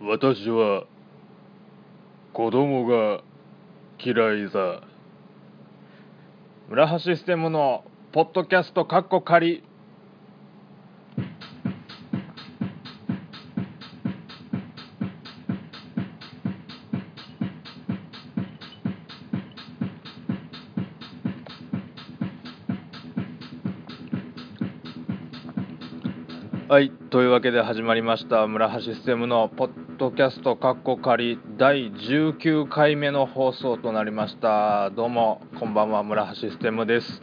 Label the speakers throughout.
Speaker 1: 私は子供が嫌いだ村橋ステムのポッドキャストカッコ仮。というわけで始まりました村橋システムのポッドキャストカッコ仮第19回目の放送となりました。どうもこんばんは村橋システムです。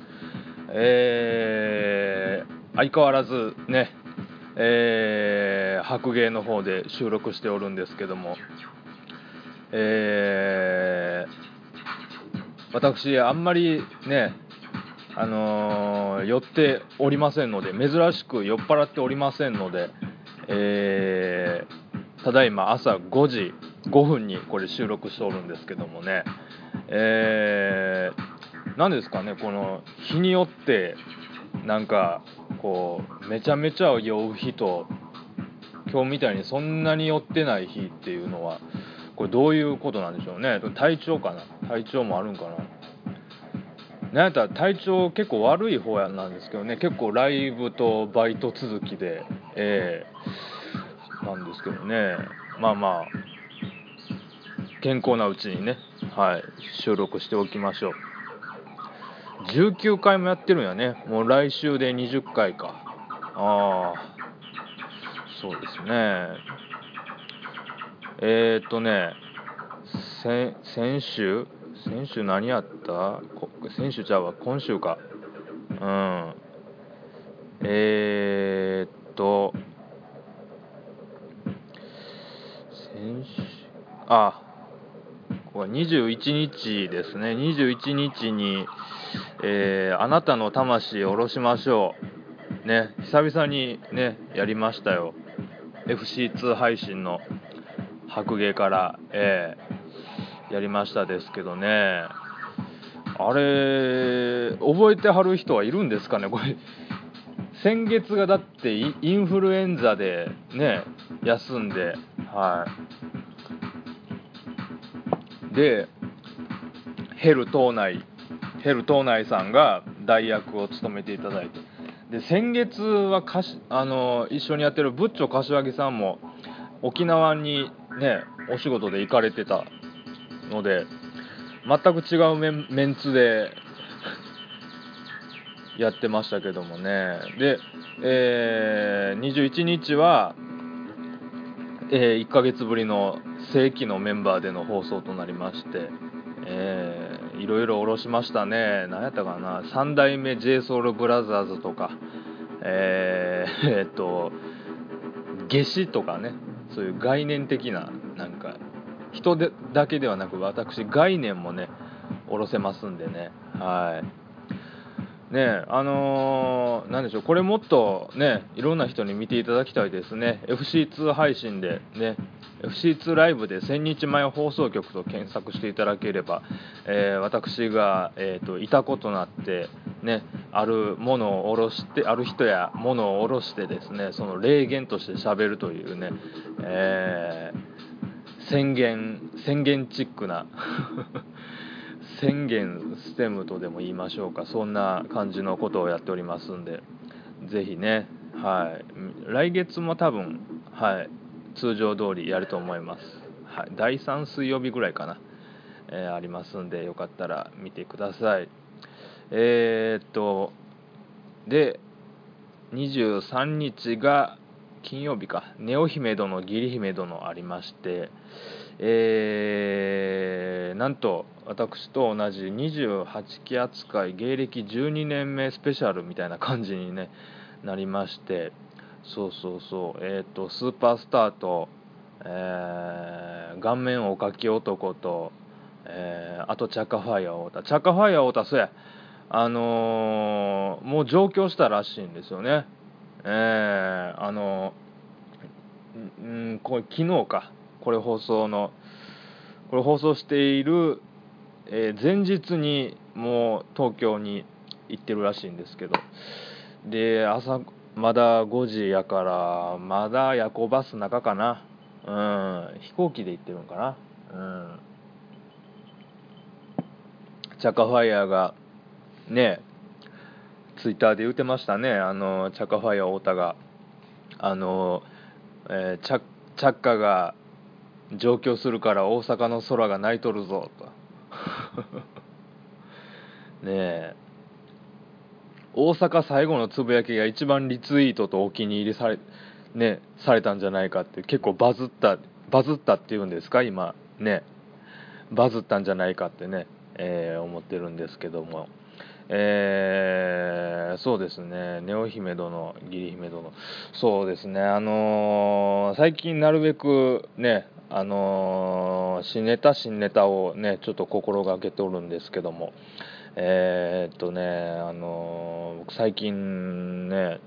Speaker 1: えー、相変わらずねえー、白芸の方で収録しておるんですけども。えー、私あんまりねあのー、寄っておりませんので珍しく酔っ払っておりませんので、えー、ただいま朝5時5分にこれ収録しておるんですけどもね、えー、何ですかねこの日によってなんかこうめちゃめちゃ酔う日と今日みたいにそんなに酔ってない日っていうのはこれどういうことなんでしょうね。体調かな？体調もあるんかな？なんやったら体調結構悪い方やなんですけどね。結構ライブとバイト続きでえー、なんですけどね。まあまあ健康なうちにね。はい。収録しておきましょう。19回もやってるんやね。もう来週で20回か。ああ。そうですね。えー、っとね。先週？先週何やった？先週ちゃうわ今週か。うん。えー、っと先週あこれ21日ですね。21日に、えー、あなたの魂を下ろしましょう。ね。久々にねやりましたよ。FC2 配信の白芸から。えー。やりましたですけどね。あれ覚えてはる人はいるんですかね？これ。先月がだってインフルエンザでね休んで。はい。でヘル島内ヘル島内さんが代役を務めていただいて。で先月はかしあの一緒にやってるブッチョ柏木さんも沖縄にねお仕事で行かれてたので全く違うメンメンツでやってましたけどもね。で、えー、21日は、えー、1ヶ月ぶりの正規のメンバーでの放送となりまして、えー、いろいろ下ろしましたね。何やったかな。3代目 JSOULBROTHERS とかえー、えー、っと夏至とかね。そういう概念的な人でだけではなく私概念もね下ろせますんでね。はい。ねあのー、でしょうこれもっとねいろんな人に見ていただきたいですね。FC2 配信でね FC2 ライブで千日前放送局と検索していただければ、えー、私が、えーと、いたことなってねあるものを下ろしてある人やものを下ろしてですねその霊言として喋るというね、えー宣言宣言チックな。宣言ステムとでも言いましょうか。そんな感じのことをやっておりますんで。ぜひね。はい。来月も多分はい。通常通りやると思います、はい、第3水曜日ぐらいかな、えー、ありますんでよかったら見てください。えー、っとで23日が金曜日か、ネオ姫殿、義理姫殿ありまして、えー、なんと私と同じ28期扱い芸歴12年目スペシャルみたいな感じに、ね、なりまして。そうそうそう。え、ー、とスーパースターと、えー、顔面おかき男と、えー、あとチャカファイヤー太田。チャカファイヤー太田そうやあのー、もう上京したらしいんですよね。えー、あのうんこれ昨日かこれ放送のこれ放送している、えー、前日にもう東京に行ってるらしいんですけどで朝まだ5時やからまだ夜行バス中かなうん飛行機で行ってるのかなうん。チャカファイヤーがねツイッターで言ってましたね。あのチャカファイヤー太田が。あの、えー、チャチャッカが上京するから大阪の空が泣いとるぞと。ねえ。大阪最後のつぶやきが一番リツイートとお気に入りされ,、ね、されたんじゃないかって結構バズったバズったっていうんですか今。ね。バズったんじゃないかってね、えー、思ってるんですけども。えー、そうですね、ネオ姫殿、義理姫殿、そうですね、あのー、最近なるべくね、あのー、新ネタ、新ネタをね、ちょっと心がけておるんですけども、えー、っとね、あの僕最近ね、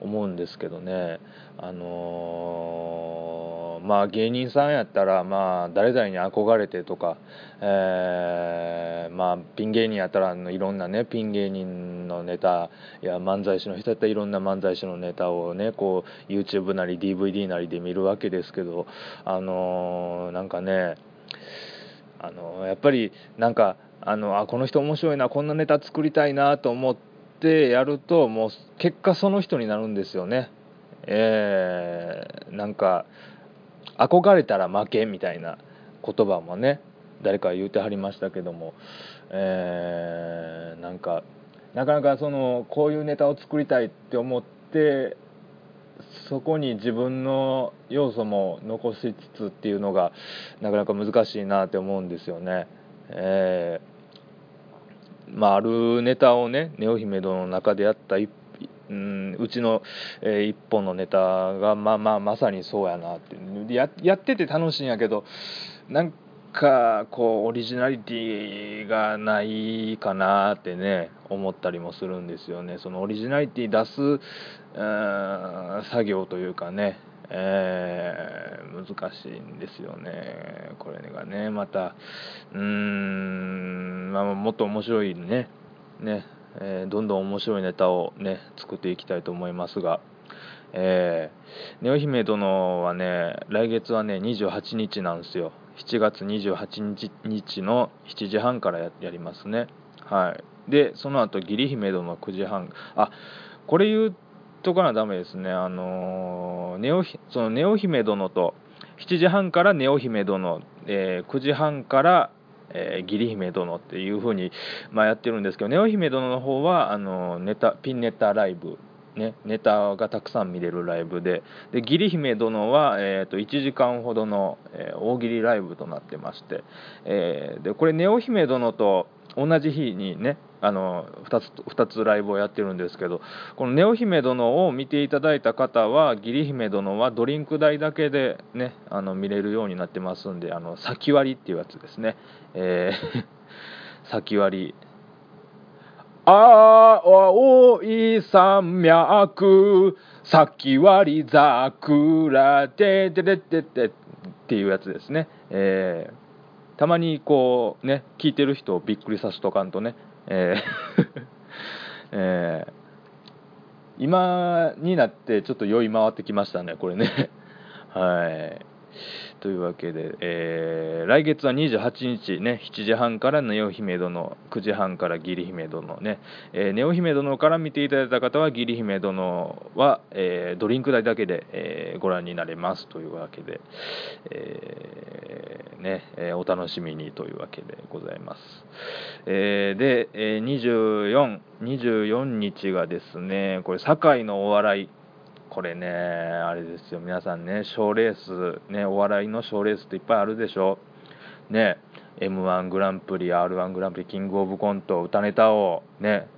Speaker 1: 思うんですけどね、あの、まあ芸人さんやったら、まあ誰々に憧れてとか、えー、まあピン芸人やったらいろんなね、ピン芸人のネタや漫才師の人やったらいろんな漫才師のネタをね、こう YouTube なり DVD なりで見るわけですけど、あのー、なんかね、あのやっぱりなんかあのあこの人面白いなこんなネタ作りたいなと思ってやるともう結果その人になるんですよね。えー、なんか憧れたら負けみたいな言葉もね誰か言うてはりましたけども、えー、なんかなかなかそのこういうネタを作りたいって思ってそこに自分の要素も残しつつっていうのがなかなか難しいなって思うんですよね。えー、まあ、あるネタをね「ネオ姫殿」の中でやった一うんうちの、えー、一本のネタがまあまあまさにそうやなってややってて楽しいんやけどなんかこうオリジナリティがないかなってね思ったりもするんですよね。そのオリジナリティ出す作業というかねえー、難しいんですよね。これがねまたうーん、まあ、もっと面白いねね。えー、どんどん面白いネタをね作っていきたいと思いますが、えー、ネオ姫殿はね来月はね28日なんですよ。7月28日の7時半からやりますね。はい。でその後義理姫殿9時半。あこれ言うとかなダメですね。あのー、ネオそのネオ姫殿と7時半からネオ姫殿、えー、9時半からえー、義理姫殿っていう風にまあ、やってるんですけどネオ姫殿の方はあのネタピンネタライブね、ネタがたくさん見れるライブでで義理姫殿は、えーと、1時間ほどの、えー、大喜利ライブとなってまして、え、でこれネオ姫殿と同じ日にねあの 2, つ2つライブをやってるんですけどこの「ネオ姫殿」を見ていただいた方は義理姫殿はドリンク代だけでねあの見れるようになってますんであの先割りっていうやつですね、えー、先割り。青い山脈先割り桜でででででっていうやつですね、えーたまにこうね聞いてる人をびっくりさせとかんとね、えー えー、今になってちょっと酔い回ってきましたねこれね。はい。というわけで、えー、来月は28日ね、7時半からネオ姫殿、9時半から義理姫殿ね、えー、ネオ姫殿から見ていただいた方は義理姫殿は、えー、ドリンク代だけで、え、ご覧になれますというわけで、え、ね、え、お楽しみにというわけでございます。え、で、え、24、24日がですね、これ、堺のお笑い、これね、あれですよ、皆さんね、賞レース、ね、お笑いの賞レースっていっぱいあるでしょ。ね、M1 グランプリ、R1 グランプリ、キングオブコント、歌ネタ王、ね、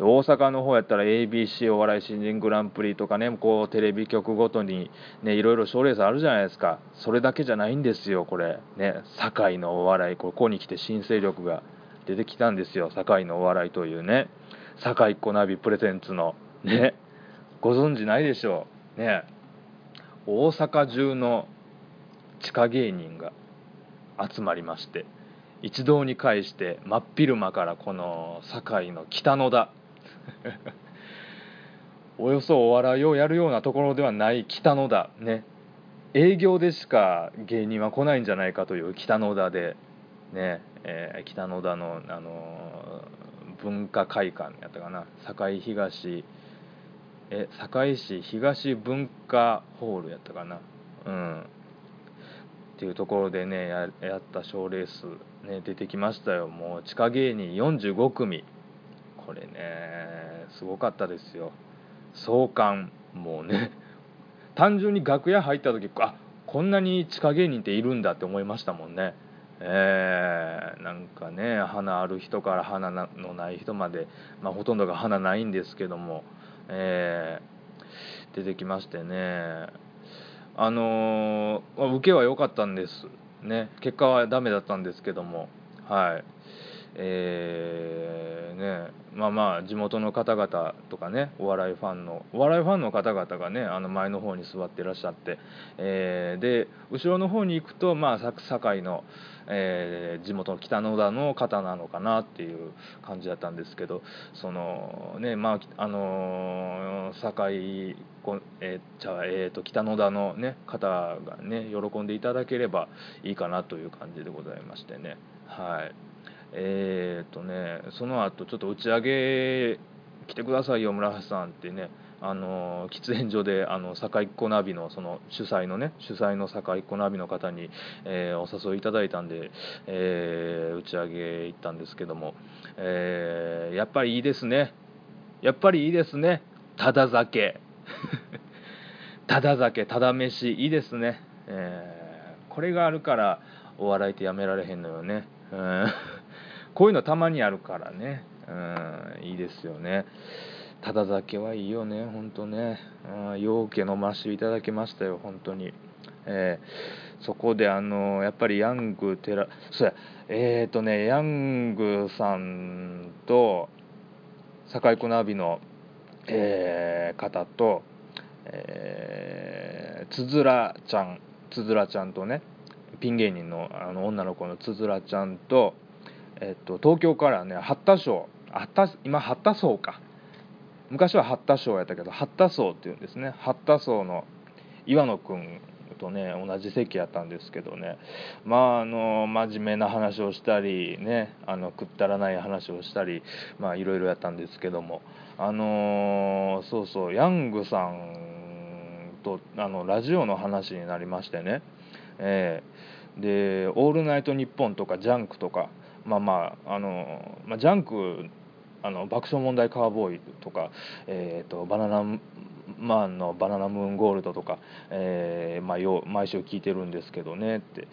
Speaker 1: 大阪の方やったら ABC お笑い新人グランプリとかね、こうテレビ局ごとにね、いろいろ賞レースあるじゃないですか。それだけじゃないんですよ、これ。ね、堺のお笑い、ここに来て新勢力が出てきたんですよ、堺のお笑いというね。堺っ子ナビプレゼンツの、ね、ご存知ないでしょう。ね。大阪中の地下芸人が集まりまして一堂に会して真っ昼間からこの堺の北野田。およそお笑いをやるようなところではない北野田。ね。営業でしか芸人は来ないんじゃないかという北野田で。ね、えー、北野田の、あのー、文化会館やったかな。堺東え堺市東文化ホールやったかな？うん。っていうところでねやった賞レースね出てきましたよ。もう地下芸人45組。これねすごかったですよ。壮観もうね 単純に楽屋入った時あこんなに地下芸人っているんだって思いましたもんね。えー、なんかね花ある人から花のない人まで、まあ、ほとんどが花ないんですけども、えー、出てきましてね。あのー、受けは良かったんですね。結果はダメだったんですけども。はい。えー、ねまあまあ地元の方々とかねお笑いファンのお笑いファンの方々がねあの前の方に座っていらっしゃって、えー、で後ろの方に行くとまあ堺の、えー、地元の北野田の方なのかなっていう感じだったんですけどそのねまああのー、堺えー、じゃあ、えーと、北野田の、ね、方がね喜んでいただければいいかなという感じでございましてね。はい。えーとねその後ちょっと打ち上げ来てくださいよ村橋さんってねあの喫煙所であの堺っ子ナビのその主催のね主催の堺っ子ナビの方に、えー、お誘いいただいたんで、えー、打ち上げ行ったんですけども、えー、やっぱりいいですね。やっぱりいいですね。ただ酒。ただ酒ただ飯いいですね、えー、これがあるからお笑いってやめられへんのよね、うん。こういうのたまにあるからね、うん、いいですよね。ただ酒はいいよね、ほんとね。うん、陽気飲ませていただきましたよ、本当に。えー、そこであのやっぱりヤングテラそうやえっ、ー、とねヤングさんと堺小ナビの、えー、方と、えー、つづらちゃんつづらちゃんとねピン芸人のあの女の子のつづらちゃんとえっと、東京からね八田荘八田今八田荘か。昔は八田荘やったけど八田荘っていうんですね。八田荘の岩野君とね同じ席やったんですけどね。まああの真面目な話をしたりねあのくったらない話をしたりまあいろいろやったんですけども。あのー、そうそうヤングさんとあのラジオの話になりましてね。えー、で「オールナイトニッポン」とか「ジャンク」とかまあまああの、まあ、ジャンクあの爆笑問題カーボーイとか、えーと、バナナマンのバナナムーンゴールドとか、えーまあ、よ毎週聞いてるんですけどねって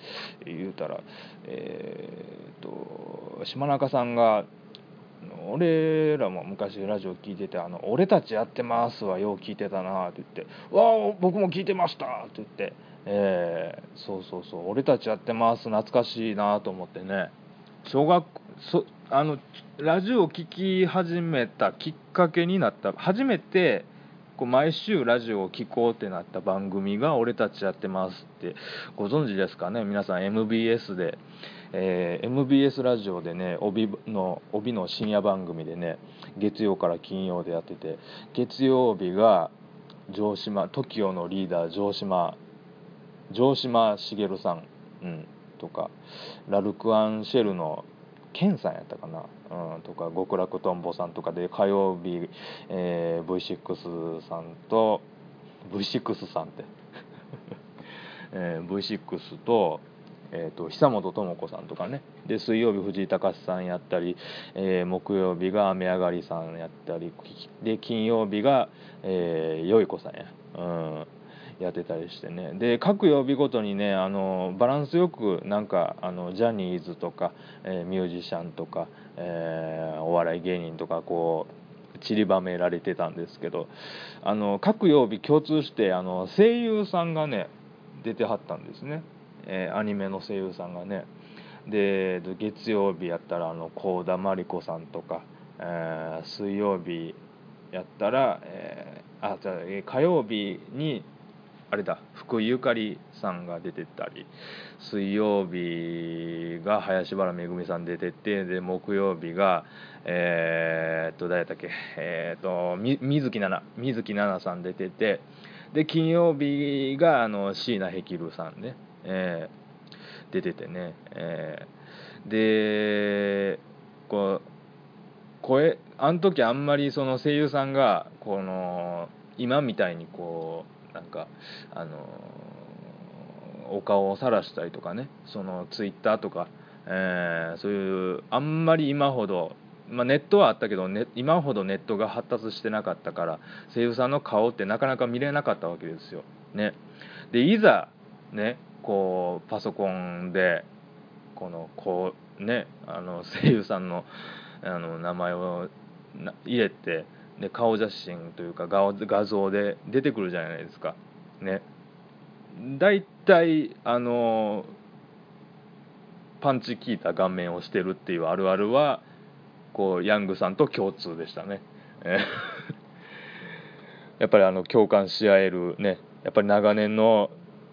Speaker 1: 言うたら、えーと、島中さんが俺らも昔ラジオ聞いてて「あの俺たちやってます」はよう聞いてたなって言って「わあ僕も聞いてました」って言って、えー、そうそうそう「俺たちやってます」懐かしいなと思ってね。小学そあのラジオを聴き始めたきっかけになった。初めてこう毎週ラジオを聴こうってなった番組が「俺たちやってます」ってご存知ですかね？皆さん MBS で、えー、MBS ラジオでね帯の帯の深夜番組でね月曜から金曜でやってて月曜日が城島 TOKIO のリーダー城島城島茂さん、うん、とかラルク・アンシェルのケンさんやったかな、うん、とか極楽とんぼさんとかで火曜日、えー、V6 さんと V6 さんって、えー、V6 と,、えーと、久本智子さんとかね。で水曜日藤井隆さんやったり、えー、木曜日が雨上がりさんやったりで金曜日が、えー、よい子さんや。うん。やってたりしてね。で各曜日ごとにねあのバランスよくなんかあのジャニーズとか、えー、ミュージシャンとか、えー、お笑い芸人とかこう散りばめられてたんですけどあの各曜日共通してあの声優さんがね出てはったんですね、えー、アニメの声優さんがね。で月曜日やったら幸田真理子さんとか、えー、水曜日やったら、えー、あじゃあ火曜日にあれだ福井ゆかりさんが出てたり水曜日が林原めぐみさん出ててで木曜日がえー、っと誰だっけえー、っと水木奈々水木奈々さん出ててで金曜日があの椎名ヘキルさんね、えー、出ててね、えー、でこう声あの時あんまりその声優さんがこの今みたいにこうなんかあのお顔を晒したりとかねそのツイッターとか、えー、そういうあんまり今ほどまあ、ネットはあったけど、ね、今ほどネットが発達してなかったから声優さんの顔ってなかなか見れなかったわけですよ。ね、でいざ、ね、こうパソコンでこのこう、ね、あの声優さんのあの名前を入れてで顔写真というか画画像で出てくるじゃないですか。ね、大体あのパンチ効いた顔面をしてるっていうあるあるはこうヤングさんと共通でしたね。やっぱりあの共感し合えるね。やっぱり長年の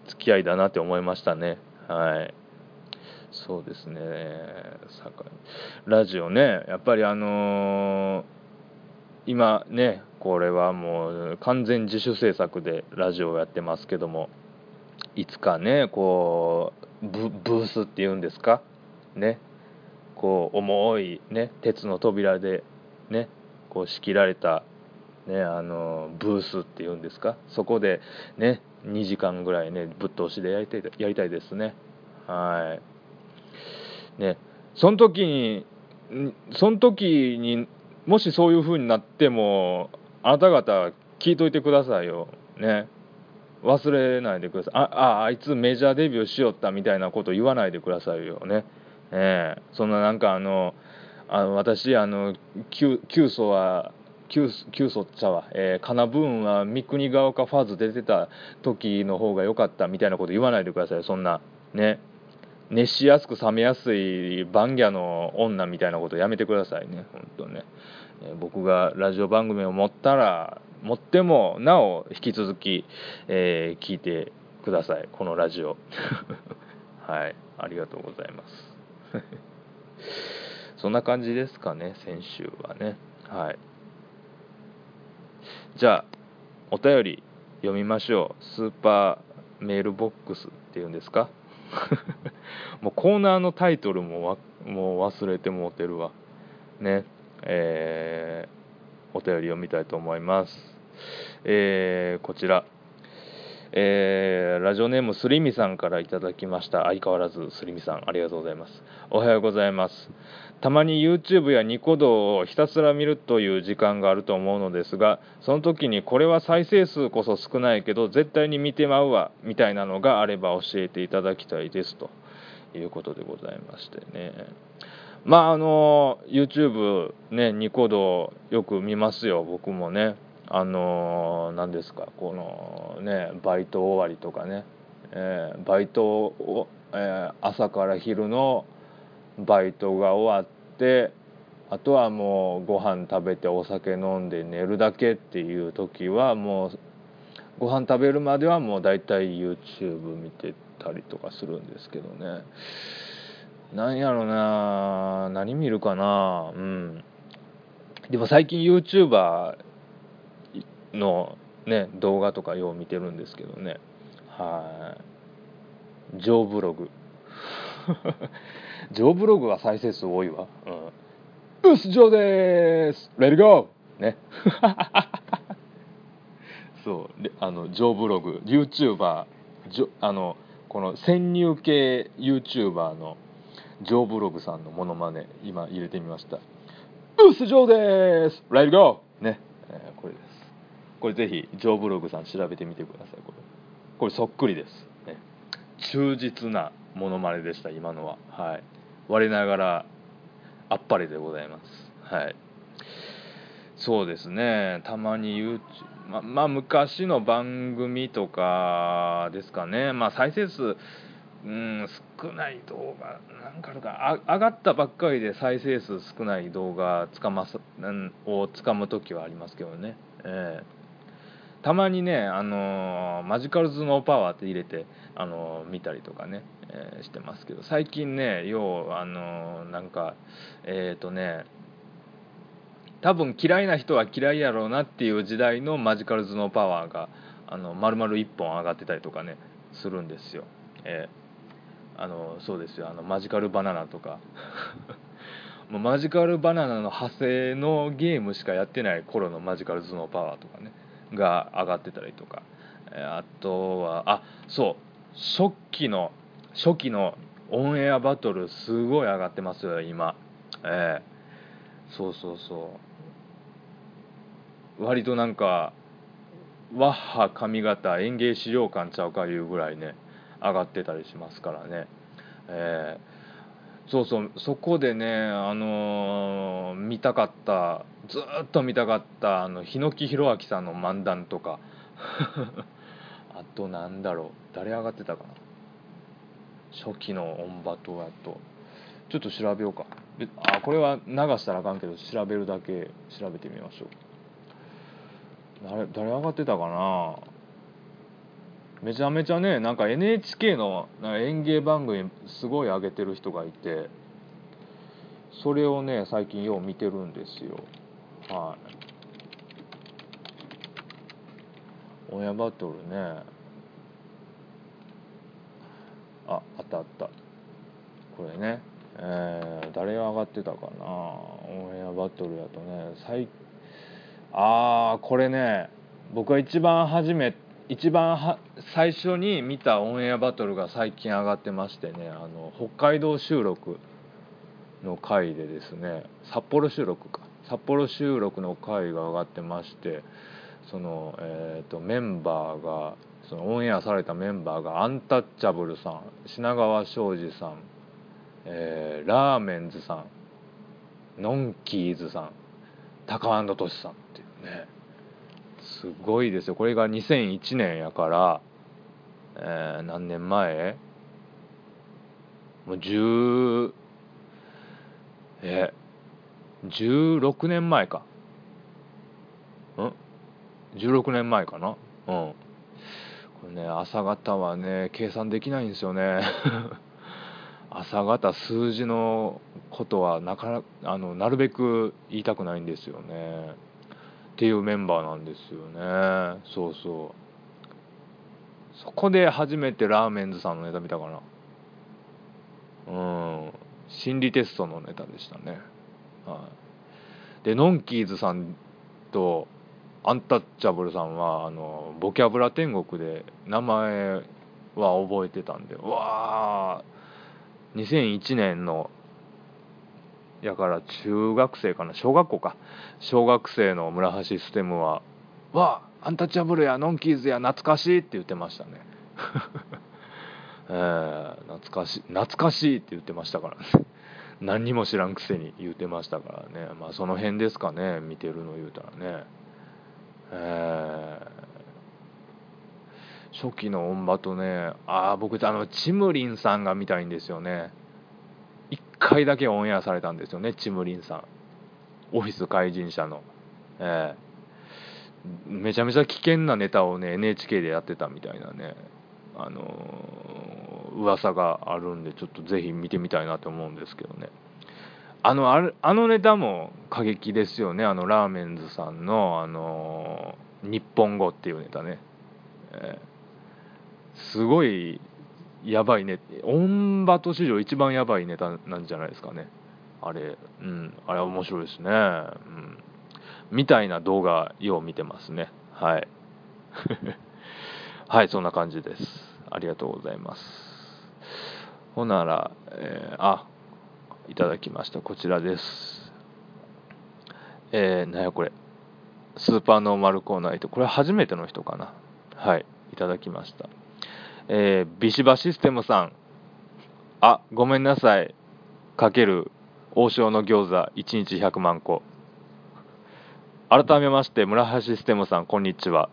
Speaker 1: 付き合いだなって思いましたね。はい。そうですね。ラジオね。やっぱりあのー、今ねこれはもう完全自主制作でラジオをやってますけどもいつかねこうブースっていうんですか？ね？こう重い、ね、鉄の扉で、ね、こう仕切られた、ね、あのブースっていうんですか？そこで、ね、2時間ぐらい、ね、ぶっ通しでやりたいやりたいですね。はい。ね、その時にその時にもしそういう風になってもあなた方聞いといてくださいよ。ね。忘れないでください。ああ、あいつメジャーデビューしよったみたいなこと言わないでくださいよね。えー、そんななんかあのあの私あの旧祖は旧祖っちゃわ、えー、カナブーンは三国ヶ丘ファーズ出てた時の方が良かったみたいなこと言わないでくださいそんなね熱しやすく冷めやすいバンギャの女みたいなことやめてくださいね。本当ね、え、僕がラジオ番組を持ったら持ってもなお引き続き、えー、聞いてください。このラジオ。はい。ありがとうございます。そんな感じですかね、先週はね。はい。じゃあ、お便り読みましょう。スーパーメールボックスっていうんですか？もうコーナーのタイトルももう忘れてもうてるわ。ね。えー、お便り読みたいと思います。えー、こちら。えー、ラジオネームすりみさんからいただきました相変わらずすりみさんありがとうございますおはようございますたまに YouTube やニコ動をひたすら見るという時間があると思うのですがその時にこれは再生数こそ少ないけど絶対に見てまうわみたいなのがあれば教えていただきたいですということでございましてね。まああの YouTube ねニコ動よく見ますよ。僕もねあの何ですかこのねバイト終わりとかね、えー、バイトを、えー、朝から昼のバイトが終わってあとはもうご飯食べてお酒飲んで寝るだけっていう時はもうご飯食べるまではもう大体 YouTube 見てたりとかするんですけどね。なんやろな。何見るかな。うん。でも最近 YouTuber のね動画とかよう見てるんですけどね。はい。ジョーブログ。ジョーブログは再生数多いわ。うん。うすジョーです。レディゴーね。そう。あのジョーブログ。YouTuber ジョあのこの潜入系 YouTuber のジョーブログさんのモノマネ今入れてみました。うすジョーです。レディゴーね、えー、これです。これぜひジョーブログさん調べてみてください。これ。これそっくりです、ね、忠実なモノマネでした今のは。はい。我ながらあっぱれでございます。はい。そうですね。たまに YouTube ままあ昔の番組とかですかね。まあ再生数うん少ない動画なんかあるか上がったばっかりで再生数少ない動画つかますをつかむ時はありますけどね。えーたまにね、あのマジカル頭脳パワーって入れて、あの見たりとかね、えー、してますけど。最近ねようあのなんかえっ、とね多分嫌いな人は嫌いやろうなっていう時代のマジカル頭脳パワーがあの丸々1本上がってたりとかねするんですよ、えー、あのそうですよ。あのマジカルバナナとか。もうマジカルバナナの派生のゲームしかやってない頃のマジカル頭脳パワーとかねが上がってたりとか、えー、あとはあそう。初期の初期のオンエアバトルすごい上がってますよ今。えー、そうそうそう。割となんかワッハ上方園芸資料館ちゃうかいうぐらいね上がってたりしますからね。えーそうそうそこでねあのー、見たかったずっと見たかったあの日野木弘明さんの漫談とか。あとなんだろう誰上がってたかな。初期のオンバトやと。ちょっと調べようか。あこれは流したらあかんけど調べるだけ調べてみましょう。誰誰上がってたかな？めちゃめちゃねなんか NHK の演芸番組すごい上げてる人がいてそれをね最近よう見てるんですよ。はい。親バトルね。ああったあった。これね。えー、誰が上がってたかな？オンエアバトルやとね最ああこれね僕が一番初め一番は最初に見たオンエアバトルが最近上がってましてねあの北海道収録の回でですね札幌収録か。札幌収録の回が上がってましてその、えーと、メンバーがそのオンエアされたメンバーがアンタッチャブルさん品川庄司さん、えー、ラーメンズさんノンキーズさんタカアンドトシさん。ね。すごいですよ。これが2001年やから、えー、何年前？もう10え16年前か。ん？16年前かな？うん。これね朝方はね計算できないんですよね。朝方数字のことはなかなあのなるべく言いたくないんですよね。っていうメンバーなんですよね。そうそう。そこで初めてラーメンズさんのネタ見たかな。うん。心理テストのネタでしたね。はい。でノンキーズさんとアンタッチャブルさんはあのボキャブラ天国で名前は覚えてたんでわあ2001年のやから中学生かな小学校か。小学生の村橋ステムは「わあアンタッチャブルやノンキーズや懐かしい」って言ってましたね。えー、懐かしい懐かしいって言ってましたからね。何にも知らんくせに言ってましたからね。まあその辺ですかね見てるの言うたらね。えー、初期の音場とねああ僕あのチムリンさんが見たいんですよね。回だけオンエアされたんですよねチムリンさん。オフィス怪人社の、えー、めちゃめちゃ危険なネタをね NHK でやってたみたいなねあのー、噂があるんでちょっとぜひ見てみたいなと思うんですけどね。あのあれあのネタも過激ですよねあのラーメンズさんの、あのー、日本語っていうネタね、えー、すごいやばいね。オンバト史上一番やばいネタなんじゃないですかね。あれ。うん。あれ面白いですね。うん。みたいな動画よう見てますね。はい。はいそんな感じです。ありがとうございます。ほなら、えー、あいただきました。こちらです。えー、なやこれ。スーパーノーマルコーナー。とこれ初めての人かな。はい。いただきました。えー、ビシバシステムさん、あ、ごめんなさい、かける王将の餃子1日100万個。改めまして、村橋システムさん、こんにちは。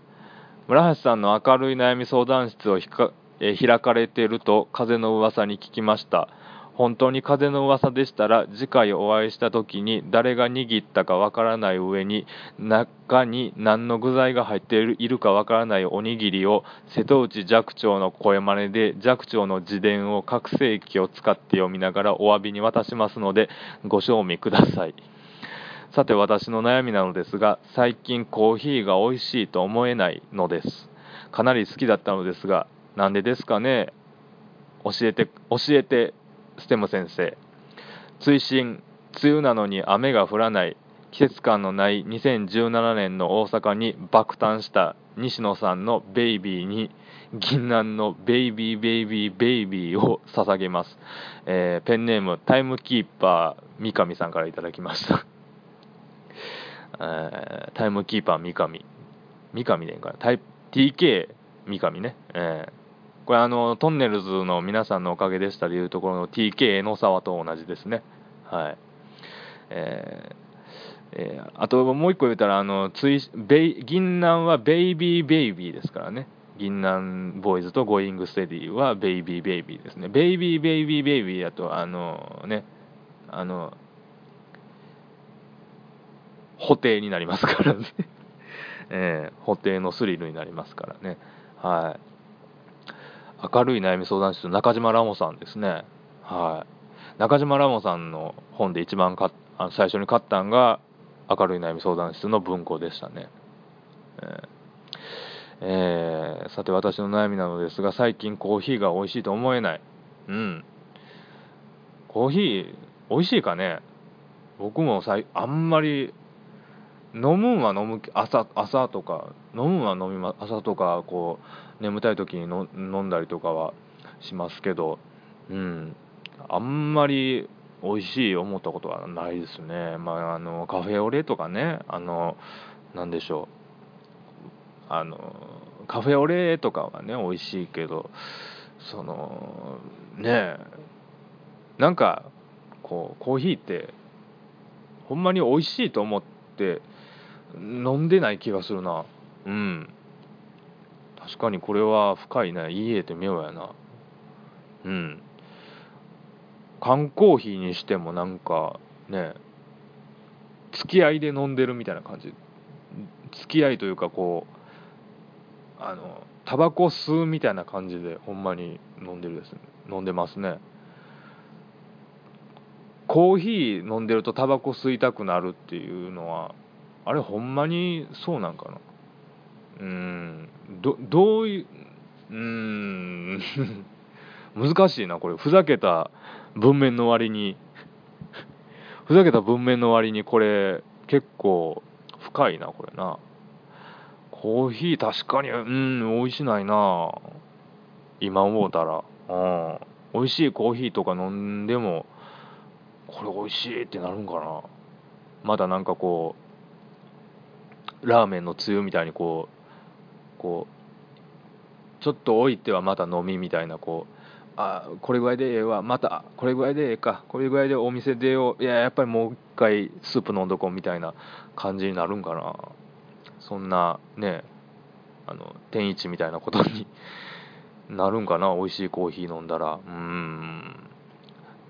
Speaker 1: 村橋さんの明るい悩み相談室をひか、えー、開かれていると風の噂に聞きました。本当に風の噂でしたら次回お会いした時に誰が握ったかわからない上に中に何の具材が入っているかわからないおにぎりを瀬戸内寂聴の声真似で寂聴の自伝を拡声器を使って読みながらお詫びに渡しますのでご賞味ください。さて私の悩みなのですが最近コーヒーが美味しいと思えないのです。かなり好きだったのですがなんでですかね？教えて教えてステム先生。追伸梅雨なのに雨が降らない。季節感のない2017年の大阪に爆誕した西野さんの「ベイビー」に銀杏の「ベイビーベイビーベイビー」を捧げます、えー、ペンネームタイムキーパー三上さんからいただきました、えー、タイムキーパー三上。三上でいいかな？TK 三上ね、えー、これあのトンネルズの皆さんのおかげでしたというところの TK の沢と同じですね。はい。えーえー、あともう一個言ったらあのついベイ銀杏はベイビーベイビーですからね。銀杏 BOYZ とゴーイングステディはベイビーベイビーですね。ベイビーベイビーベイビーだとあのねあの布袋になりますからね。えー、布袋のスリルになりますからね。はい。明るい悩み相談室中島らもさんですね。はい。中島らもさんの本で一番かあの最初に買ったんが明るい悩み相談室の文庫でしたね。えーえー、さて私の悩みなのですが最近コーヒーが美味しいと思えない。うん。コーヒー美味しいかね？僕もさいあんまり飲むんは飲む朝朝とか飲むんは飲みます朝とかこう眠たい時に飲んだりとかはしますけどうんあんまり美味しい思ったことはないですね。まあ、あのカフェオレとかね、あの、なんでしょう。あの、カフェオレとかはね、美味しいけど、その、ねなんか、こう、コーヒーって、ほんまに美味しいと思って飲んでない気がするな。うん。確かにこれは深いね。いいえって妙やな。うん。缶コーヒーにしてもなんかね付き合いで飲んでるみたいな感じ付き合いというかこうあのタバコ吸うみたいな感じでほんまに飲んでるですね飲んでますねコーヒー飲んでるとタバコ吸いたくなるっていうのはあれほんまにそうなんかな？うん。どどういううん。難しいなこれ。ふざけた文面の割に。ふざけた文面の割にこれ結構深いなこれな。コーヒー確かにうん美味しないな。今思うたら。うん。美味しいコーヒーとか飲んでもこれ美味しいってなるんかな。まだなんかこうラーメンのつゆみたいにこうこうちょっと置いてはまた飲みみたいなこうあこれぐらいでええわまたこれぐらいでええかこれぐらいでお店出よういややっぱりもう一回スープ飲んどこうみたいな感じになるんかな。そんなねあの天一みたいなことに なるんかな美味しいコーヒー飲んだら。うん。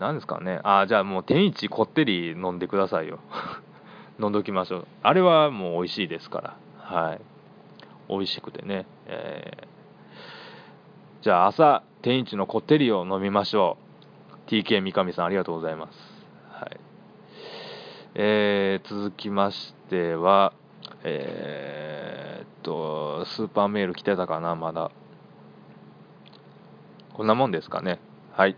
Speaker 1: 何ですかね。あじゃあもう天一こってり飲んでくださいよ。飲んどきましょう。あれはもう美味しいですから。はい。美味しくてね、えー、じゃあ朝天一のこってりを飲みましょう。TK 三上さんありがとうございます、はい。えー、続きましてはえー、っとスーパーメール来てたかなまだ。こんなもんですかね。はい。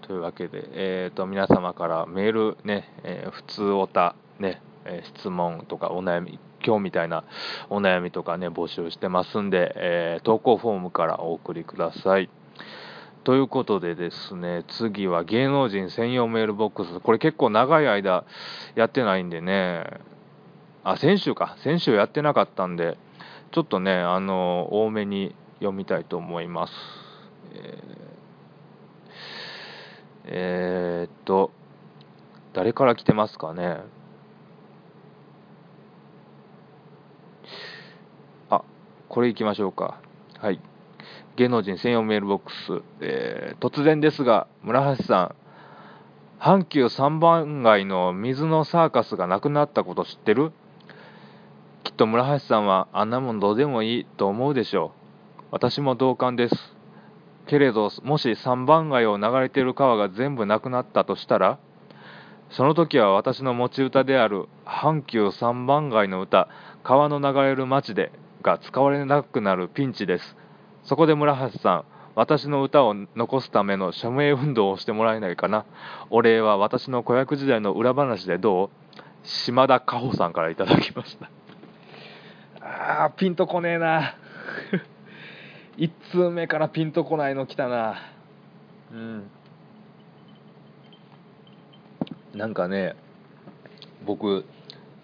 Speaker 1: というわけで、えーと、皆様からメールね、えー、普通おた、ね、えー、質問とかお悩み、今日みたいなお悩みとかね、募集してますんで、えー、投稿フォームからお送りください。ということでですね、次は芸能人専用メールボックス。これ結構長い間やってないんでね、あ、先週か。先週やってなかったんで、ちょっとね、あの、多めに読みたいと思います。えー、えー、っと、誰から来てますかね。あ、これ行きましょうか。はい。芸能人専用メールボックス、えー、突然ですが村橋さん。阪急三番街の水のサーカスがなくなったこと知ってる？きっと村橋さんはあんなもんどうでもいいと思うでしょう。私も同感です。けれどもし三番街を流れている川が全部なくなったとしたら？その時は私の持ち歌である阪急三番街の歌川の流れる街でが使われなくなるピンチです。そこで村橋さん私の歌を残すための署名運動をしてもらえないかな。お礼は私の子役時代の裏話でどう？島田加穂さんからいただきました。あーピンとこねえな。1通目からピンとこないの来たな。うん。なんかね僕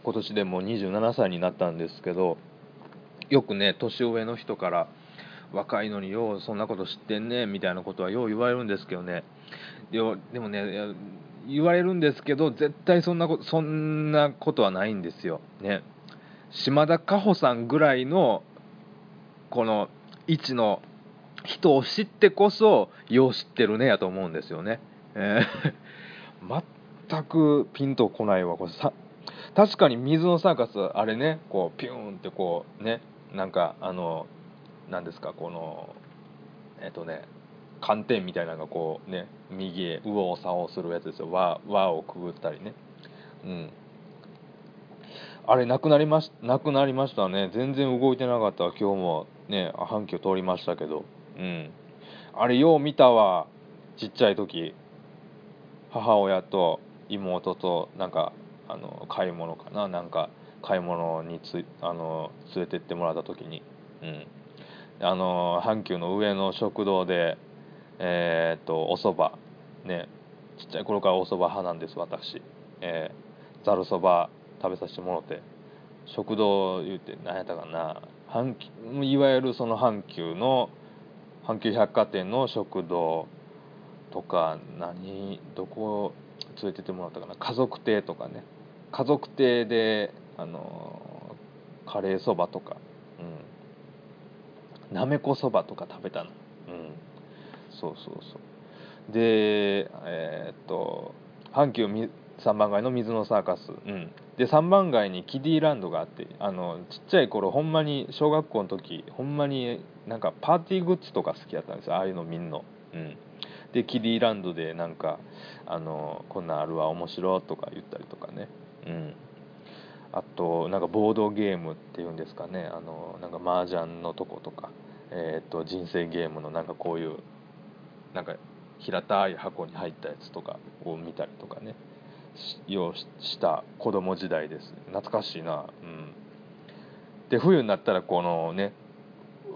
Speaker 1: 今年でも27歳になったんですけどよくね年上の人から若いのにようそんなこと知ってんねみたいなことはよう言われるんですけどね。でもね言われるんですけど絶対そんなことそんなことはないんですよ。ね。島田加穂さんぐらいのこの位置の人を知ってこそよう知ってるねやと思うんですよね、えー、全くピンとこないわこれ。さ確かに水のサーカスあれねこうピューンってこうね。なんかあの何ですかこのえっとね寒天みたいなのがこうね右へ右往左往するやつですよ。輪をくぐったりね。うん。あれなくなりましなくなりましたね。全然動いてなかった。今日もね阪急通りましたけど。うん。あれよう見たわ。ちっちゃい時。母親と妹となんかあの買い物かな。なんか買い物につあの連れてってもらった時にうん。あの阪急の上の食堂でえー、とお蕎麦ねちっちゃい頃からお蕎麦派なんです私。えー、ざるそば食べさせてもろて。食堂言うて何やったかな。阪急いわゆるその阪急の阪急百貨店の食堂とか何どこ連れてってもらったかな。家族亭とかね。家族亭であのカレーそばとか。うん。なめこそばとか食べたの。うん。そうそうそう。でえー、っと阪急3番街の水のサーカス、うん、で3番街にキディランドがあってあのちっちゃい頃ほんまに小学校の時ほんまになんかパーティーグッズとか好きやったんですよ。ああいうのみんな、うん、でキディランドでなんかあのこんなんあるわ面白とか言ったりとかね、うん、あとなんかボードゲームっていうんですかね。あのなんか麻雀のとことか、えー、と人生ゲームのなんかこういうなんか平たい箱に入ったやつとかを見たりとかね。ようした子供時代です。懐かしいな。うん。で冬になったらこのね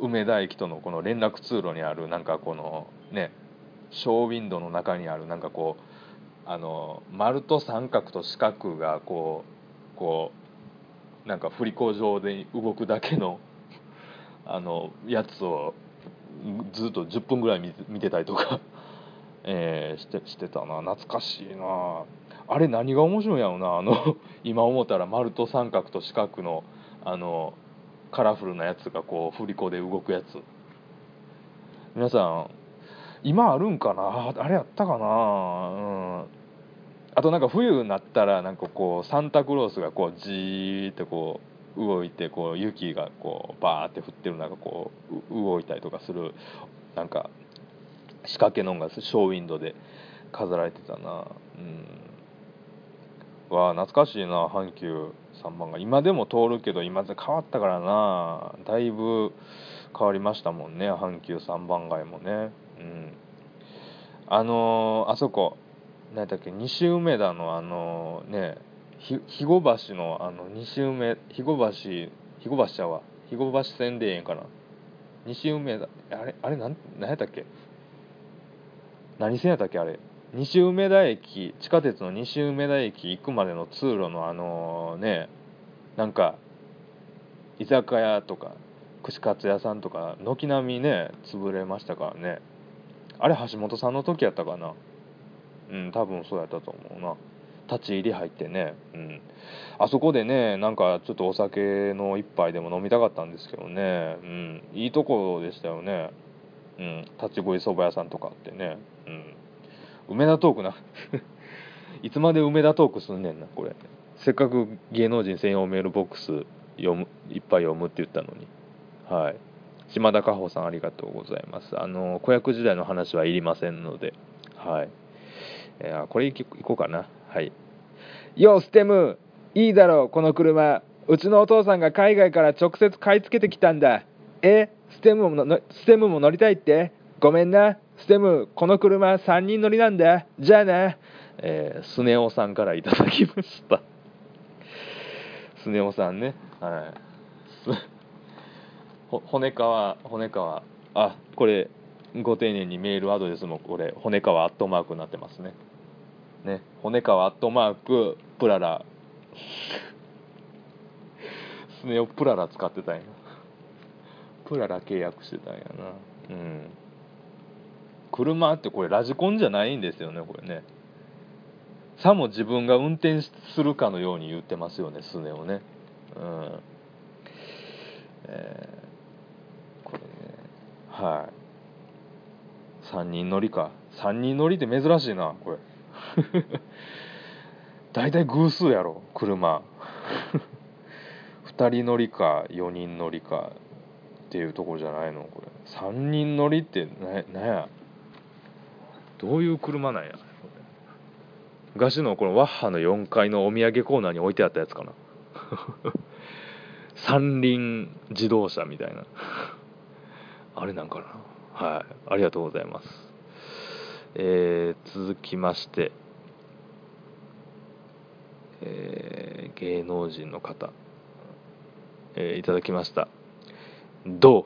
Speaker 1: 梅田駅とのこの連絡通路にあるなんかこのねショーウィンドウの中にあるなんかこうあの丸と三角と四角がこうこうなんか振り子状で動くだけの あのやつをずっと10分ぐらい見てたりとか えー、してしてたな。懐かしいな。あれ何が面白いんやろうな。あの 今思ったら丸と三角と四角のあのカラフルなやつがこう振り子で動くやつ。皆さん今あるんかな？あれやったかな？うん。あとなんか冬になったらなんかこうサンタクロースがこうじーってこう動いてこう雪がこうバーって降ってる中こう動いたりとかするなんか仕掛けのがショーウィンドで飾られてたな。うん。わあ懐かしいな阪急3番が今でも通るけど今で変わったからな。だいぶ変わりましたもんね阪急3番街もね。うん。あのー、あそこ。何だっけ西梅田のあのね肥後橋のあの西梅肥後橋肥後橋ちゃうわ。肥後橋線でええんかな。西梅田あれあれなん何やったっけ？何線やったっけあれ？西梅田駅地下鉄の西梅田駅行くまでの通路のあのねなんか居酒屋とか串カツ屋さんとか軒並みね潰れましたからね。あれ橋本さんの時やったかな。うん多分そうやったと思うな。立ち入り入ってね。うん。あそこでねなんかちょっとお酒の一杯でも飲みたかったんですけどね。うん。いいところでしたよね。うん、立ち食いそば屋さんとかってね、うん、梅田トークな。いつまで梅田トークすんねんなこれ。せっかく芸能人専用メールボックス読むいっぱい読むって言ったのに。はい。島田加穂さんありがとうございます。あの子役時代の話はいりませんので。はい、えー、これいこうかな。はい。よステム。いいだろうこの車。うちのお父さんが海外から直接買い付けてきたんだ。えステムものステムも乗りたいって？ごめんな。ステムこの車3人乗りなんだ。じゃあな。えー、スネ夫さんからいただきました。スネ夫さんね。はい。骨川骨川あこれご丁寧にメールアドレスもこれ骨川アットマークになってますね。ね骨川アットマークプララ。スネ夫プララ使ってたんや。プララ契約してたんやな。うん。車ってこれラジコンじゃないんですよねこれね。さも自分が運転するかのように言ってますよねスネ夫ね。うん。えー、これね。はい。3人乗りか。3人乗りって珍しいなこれ。大体偶数やろ車。2人乗りか4人乗りかっていうところじゃないのこれ。3人乗りってななや。どういう車なんやガシのこのワッハの4階のお土産コーナーに置いてあったやつかな。三輪自動車みたいな。あれなんかな。はいありがとうございます。えー、続きましてえー、芸能人の方、えー、いただきました。どう？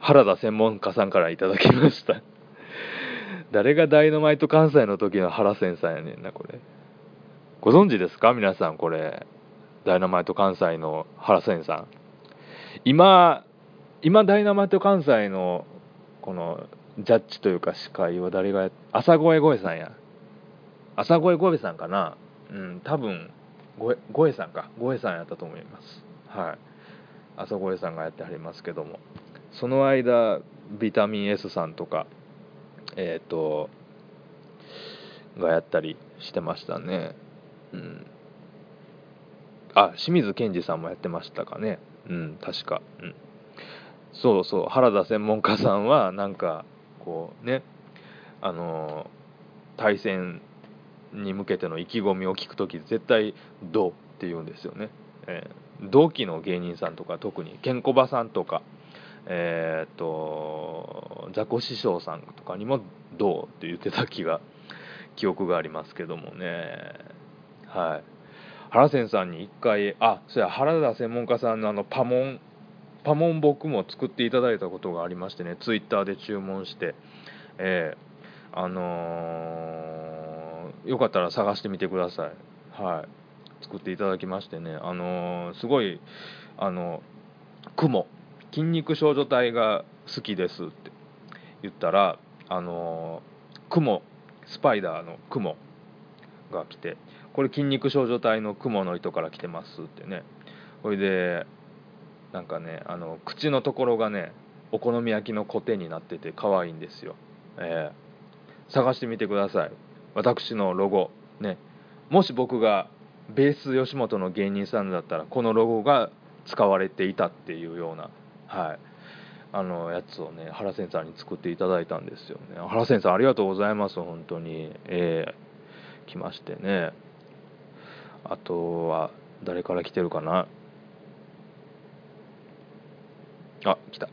Speaker 1: 原田専門家さんからいただきました。誰がダイナマイト関西の時の原先さんやねんなこれ。ご存知ですか？皆さんこれ。ダイナマイト関西の原先さん。今今ダイナマイト関西のこのジャッジというか司会は誰がや朝声声さんや。朝声声さんかな。うん多分ゴエさんか。ゴエさんやったと思います。はい。朝声さんがやってはりますけども。その間ビタミン S さんとかえっ、ー、とがやったりしてましたね。うん。あ清水健二さんもやってましたかね。うん確か。うん。そうそう原田専門家さんはなんかこうねあの対戦に向けての意気込みを聞く時絶対「どう?」って言うんですよね、えー、同期の芸人さんとか特にケンコバさんとかえー、っとザコ師匠さんとかにも「どう?」って言ってた気が記憶がありますけどもねはい原先さんに一回あそうや原田専門家さんのあのパモンパモン僕も作っていただいたことがありましてねツイッターで注文してえー、あのー、よかったら探してみてください。はい。作っていただきましてねあのー、すごいあの雲。筋肉少女隊が好きですって言ったらあの雲。スパイダーの雲が来てこれ筋肉少女隊の雲の糸から来てますってね。ほいでなんかねあの口のところがねお好み焼きのコテになってて可愛いんですよ、えー、探してみてください。私のロゴ。ね。もし僕がベース吉本の芸人さんだったらこのロゴが使われていたっていうようなはい。あのやつをね原先生に作っていただいたんですよね。原先生ありがとうございます本当に。えー、来ましてね。あとは誰から来てるかな？あ来た。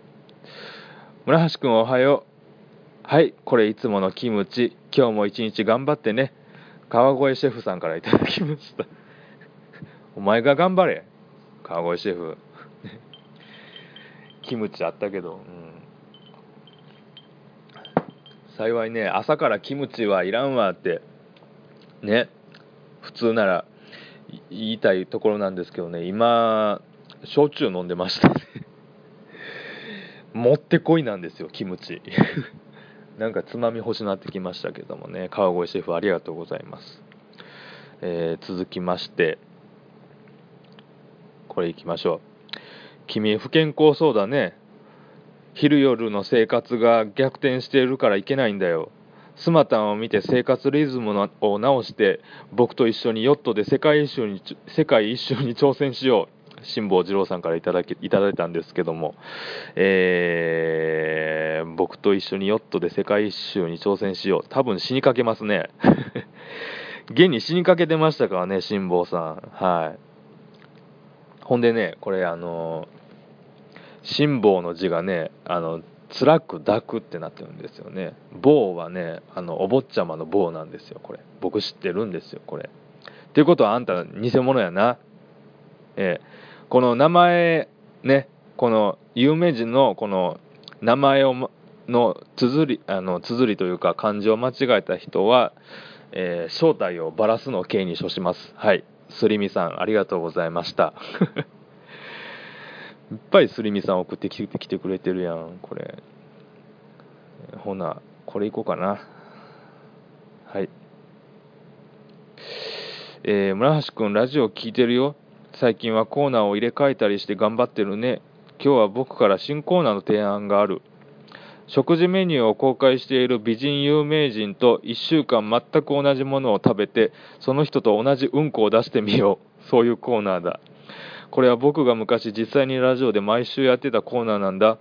Speaker 1: 村橋君おはよう。はいこれいつものキムチ。今日も一日頑張ってね。川越シェフさんからいただきました。お前が頑張れ。川越シェフ。キムチあったけど、うん、幸いね朝からキムチはいらんわって。ね。普通なら言いたいところなんですけどね。今焼酎飲んでましたね。もってこいなんですよキムチ。なんかつまみ欲しなってきましたけどもね。川越シェフありがとうございます、えー、続きまして。これいきましょう。君不健康そうだね。昼夜の生活が逆転しているからいけないんだよ。スマタンを見て生活リズムを直して僕と一緒にヨットで世界一周に世界一周に挑戦しよう。辛坊治郎さんからいただきいただいたんですけども、えー、僕と一緒にヨットで世界一周に挑戦しよう多分死にかけますね現に死にかけてましたからね辛坊さんはいほんでねこれあの辛抱の字がねあの辛く抱くってなってるんですよね棒はねあのお坊ちゃまの棒なんですよこれ僕知ってるんですよこれっていうことはあんた偽物やなえー、この名前ねこの有名人のこの名前をの綴りあの綴りというか漢字を間違えた人は、えー、正体をばらすのを刑に処します。はい。すりみさんありがとうございました。いっぱいすりみさん送ってきてきてくれてるやんこれ。ほなこれいこうかな。はい。えー、村橋くんラジオ聞いてるよ。最近はコーナーを入れ替えたりして頑張ってるね。今日は僕から新コーナーの提案がある。食事メニューを公開している美人有名人と1週間全く同じものを食べてその人と同じうんこを出してみよう。そういうコーナーだ。これは僕が昔実際にラジオで毎週やってたコーナーなんだ。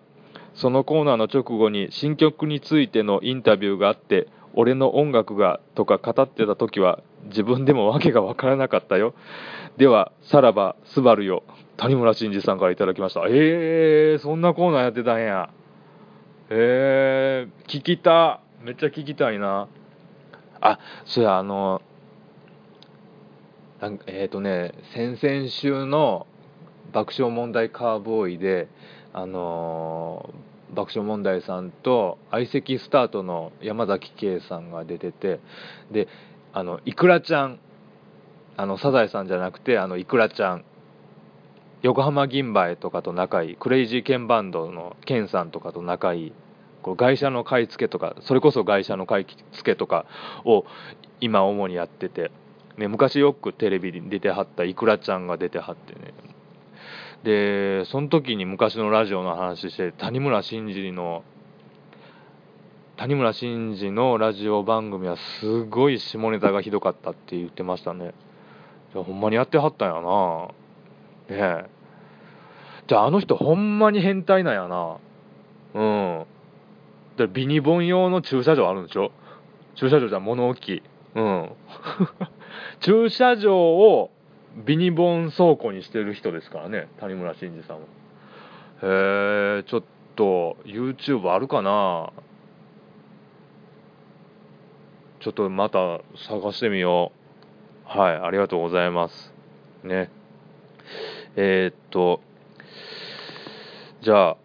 Speaker 1: そのコーナーの直後に新曲についてのインタビューがあって俺の音楽がとか語ってた時は自分でも訳が分からなかったよ。ではさらばスバルよ。谷村新司さんから頂きました。えー、そんなコーナーやってたんや。えー、聞きた。めっちゃ聞きたいな。あそうやあのえっ、ー、とね先々週の爆笑問題カーボーイであのー、爆笑問題さんと相席スタートの山崎圭さんが出ててであのいくらちゃんあのサザエさんじゃなくてあのいくらちゃん横浜銀杯とかと仲いいクレイジーケンバンドのケンさんとかと仲いいこう外車の買い付けとかそれこそ外車の買い付けとかを今主にやってて、ね、昔よくテレビに出てはったいくらちゃんが出てはってねでその時に昔のラジオの話して谷村新司の谷村新司のラジオ番組はすごい下ネタがひどかったって言ってましたね。じゃほんまにやってはったんやな。ねえ。じゃああの人ほんまに変態なんやな。うん。でビニボン用の駐車場あるんでしょ？駐車場じゃ物置。うん。駐車場をビニボン倉庫にしてる人ですからね谷村新司さんは。へえちょっと YouTube あるかな？ちょっとまた探してみよう。はいありがとうございます。ね。えー、っとじゃあ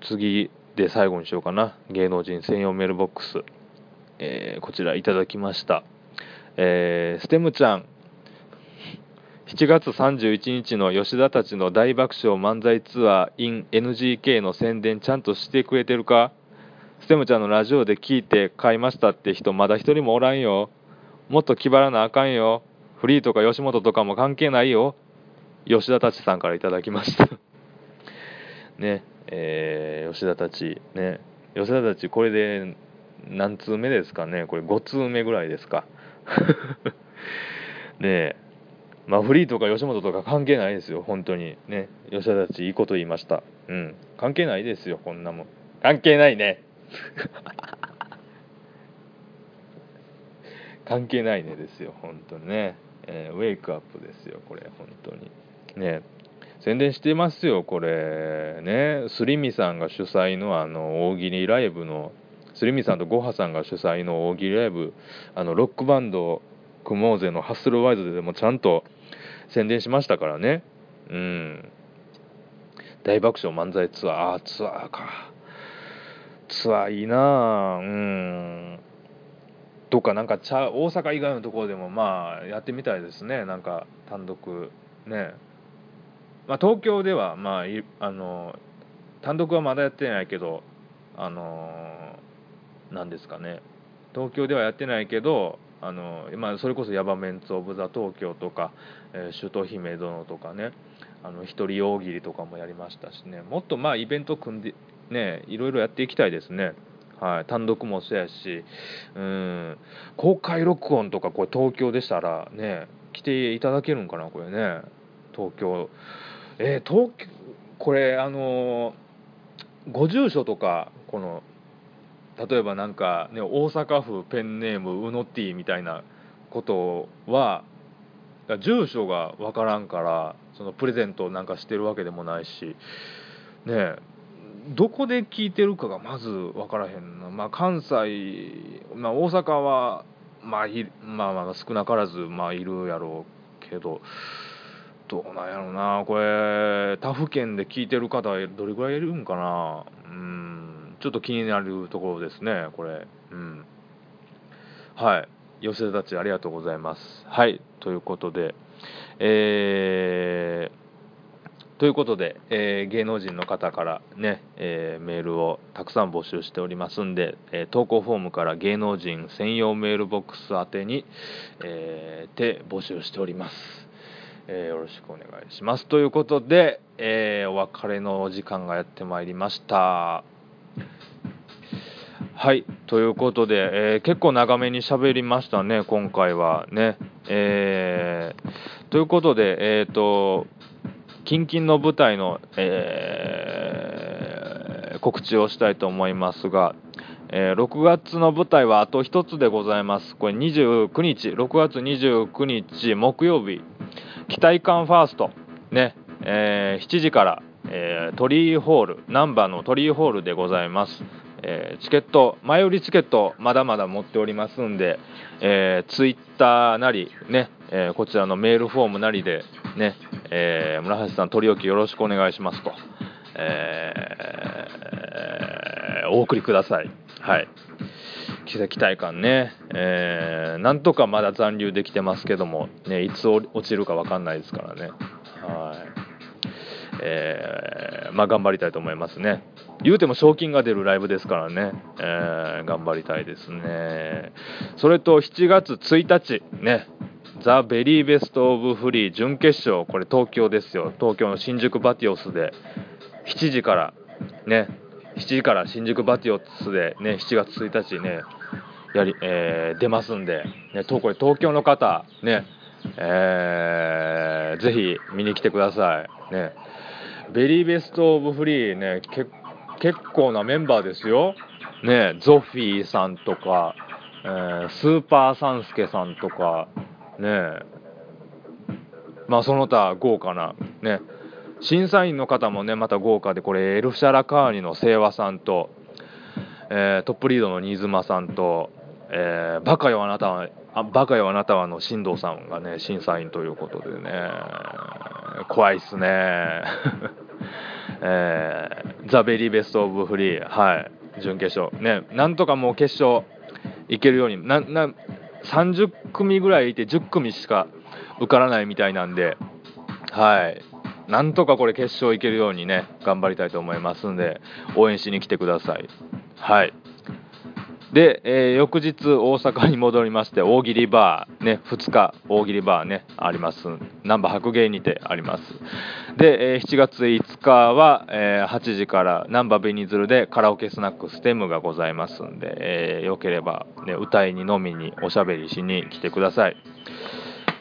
Speaker 1: 次で最後にしようかな。芸能人専用メールボックス、えー、こちらいただきました。えー、ステムちゃん。7月31日の吉田たちの大爆笑漫才ツアー in NGK の宣伝ちゃんとしてくれてるか？ステムちゃんのラジオで聞いて買いましたって人まだ一人もおらんよ。もっと気張らなあかんよ。フリーとか吉本とかも関係ないよ。吉田たちさんからいただきました。ねえー、吉田たちね。吉田たちこれで何通目ですかね？これ5通目ぐらいですか。ねえ。まあフリーとか吉本とか関係ないですよ本当に。ね。吉田たちいいこと言いました。うん。関係ないですよこんなもん。関係ないね。関係ないねですよ本当にね、えー、ウェイクアップですよこれ本当に。ね。宣伝してますよこれ。ね。スリミさんが主催のあの大喜利ライブのスリミさんとゴハさんが主催の大喜利ライブあのロックバンド組もうぜのハッスルワイズでもちゃんと宣伝しましたからね。うん。大爆笑漫才ツアー。あツアーか。ツアーいいなうん。とかなんかちゃ大阪以外のところでもまあやってみたいですね。なんか単独ね。まあ東京ではまああの単独はまだやってないけどあの何ですかね。東京ではやってないけどあの、まあ、それこそヤバメンツ・オブ・ザ・東京とか、え、首都姫殿とかねあの一人大喜利とかもやりましたしね。もっとまあイベント組んでねいろいろやっていきたいですね。はい、単独もそうやしうん。公開録音とかこれ東京でしたらね来ていただけるんかなこれね。東京。えー、東京これあのー、ご住所とかこの例えばなんか、ね、大阪府ペンネームうのティみたいなことは住所が分からんからそのプレゼントなんかしてるわけでもないしねえどこで聞いてるかがまず分からへんな、まあ、関西、まあ、大阪は、まあいまあ、まあ少なからず、まあ、いるやろうけどどうなんやろうな。これ他府県で聞いてる方どれぐらいいるんかな。うんちょっと気になるところですねこれ。うん。はい。寄せたちありがとうございます。はい。ということでえーということで、えー、芸能人の方からね、えー、メールをたくさん募集しておりますんで、え、投稿フォームから芸能人専用メールボックス宛てに、えで募集しております、えよろしくお願いします。ということで、えお別れのお時間がやってまいりました。はいということで、えー結構長めに喋りましたね今回はねえということでえっ、と近々の舞台の、えー、告知をしたいと思いますが、えー、6月の舞台はあと1つでございます。これ29日、6月29日木曜日、期待感ファースト、ね、え、7時から、えー、鳥居ホール、難波の鳥居ホールでございます。えー、チケット、前売りチケット、まだまだ持っておりますんで、えー、ツイッターなり、ね、えー、こちらのメールフォームなりで、ね、えー、村橋さん、取り置きよろしくお願いしますと、えー、お送りください。はい。奇跡体感ね、えー、なんとかまだ残留できてますけども、ね、いつ落ちるか分かんないですからね。はい。えー、まあ頑張りたいと思いますね。言うても賞金が出るライブですからね、えー、頑張りたいですね。それと7月1日、ね、ザ・ベリーベスト・オブ・フリー準決勝、これ東京ですよ、東京の新宿バティオスで、7時から、ね、7時から新宿バティオスで、ね、7月1日ね、やり、えー、出ますんで、ね、これ東京の方、ね、えー、ぜひ見に来てください。ね、ベリーベスト・オブ・フリーね、結結構なメンバーですよ。ね、ゾフィーさんとか、えー、スーパーサンスケさんとか、ねまあその他豪華なね。審査員の方もねまた豪華でこれエルフシャラカーニの清和さんと、えー、トップリードの新妻さんと、えー、バカよあなたはあバカよあなたはの進藤さんがね審査員ということでね。怖いっすね。えー、ザ・ベリーベスト・オブ・フリーはい準決勝ねなんとかもう決勝いけるようになな30組ぐらいいて10組しか受からないみたいなんで、はい。なんとかこれ決勝いけるようにね、頑張りたいと思いますんで、応援しに来てください。はい。で、えー、翌日大阪に戻りまして大喜利バーね2日大喜利バーねあります。難波白芸にてあります。で、えー、7月5日は、えー、8時から難波紅鶴でカラオケスナックステムがございますんで、えー、よければ、ね、歌いに飲みにおしゃべりしに来てください。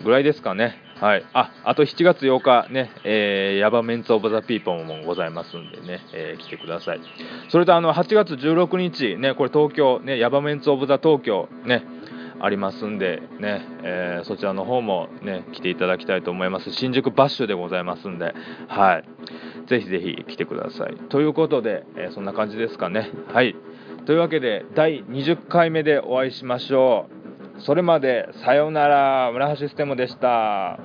Speaker 1: ぐらいですかね。はい、ああと7月8日ね、えー、ヤバメンツ・オブ・ザ・ピーポーもございますんでね、えー、来てください。それとあの8月16日、ね、これ東京、ね、ヤバメンツ・オブ・ザ・東京、ね、ありますんでね、えー、そちらの方もね、来ていただきたいと思います。新宿バッシュでございますんで、はい、ぜひぜひ来てください。ということで、えそんな感じですかね。はい。というわけで、第20回目でお会いしましょう。それまでさようなら村橋ステムでした。